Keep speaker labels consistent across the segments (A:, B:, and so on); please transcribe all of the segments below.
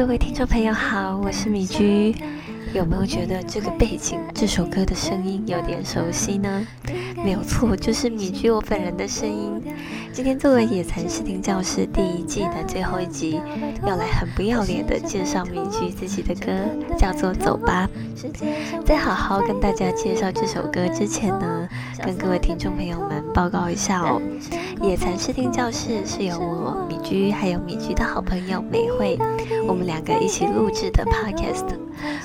A: 各位听众朋友好，我是米居。有没有觉得这个背景这首歌的声音有点熟悉呢？没有错，就是米居我本人的声音。今天作为野蚕视听教室第一季的最后一集，要来很不要脸的介绍米居自己的歌，叫做《走吧》。在好好跟大家介绍这首歌之前呢，跟各位听众朋友们报告一下哦，野蚕视听教室是由我米居还有米居的好朋友美惠，我们两个一起录制的 podcast。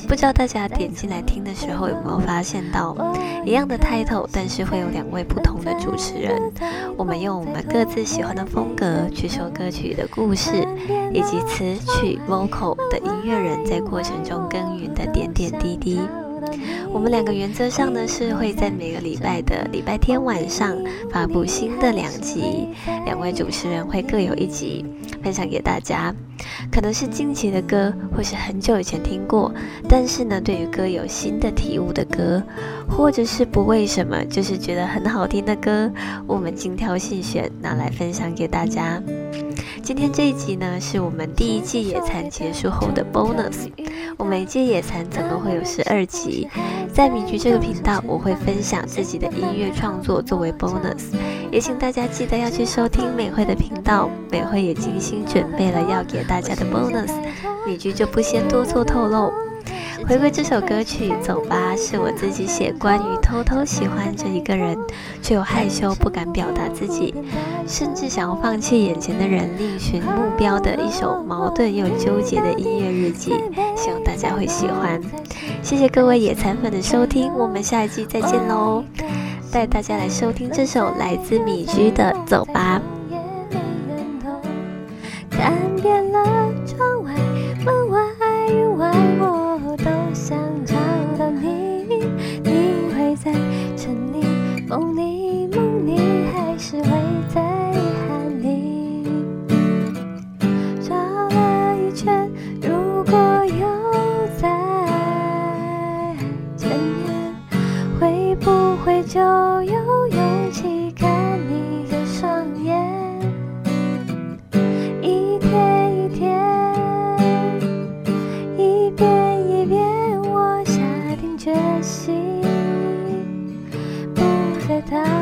A: 不知道大家点进来听的时候有没有发现到，一样的 title，但是会有两位不同的主持人。我们用我们各自喜欢的风格去说歌曲的故事，以及词曲 vocal 的音乐人在过程中耕耘的点点滴滴。我们两个原则上呢是会在每个礼拜的礼拜天晚上发布新的两集，两位主持人会各有一集分享给大家，可能是近期的歌，或是很久以前听过，但是呢对于歌有新的体悟的歌，或者是不为什么就是觉得很好听的歌，我们精挑细选拿来分享给大家。今天这一集呢，是我们第一季野餐结束后的 bonus。我每一季野餐总共会有十二集，在米菊这个频道，我会分享自己的音乐创作作为 bonus，也请大家记得要去收听美惠的频道，美惠也精心准备了要给大家的 bonus，米菊就不先多做透露。回归这首歌曲《走吧》，是我自己写关于偷偷喜欢着一个人，却又害羞不敢表达自己，甚至想要放弃眼前的人，另寻目标的一首矛盾又纠结的音乐日记。希望大家会喜欢。谢谢各位野餐粉的收听，我们下一季再见喽！带大家来收听这首来自米居的《走吧》。就有勇气看你的双眼一天一天一遍一遍我下定决心不再逃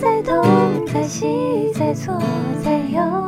A: 在东，在西，在左，在右。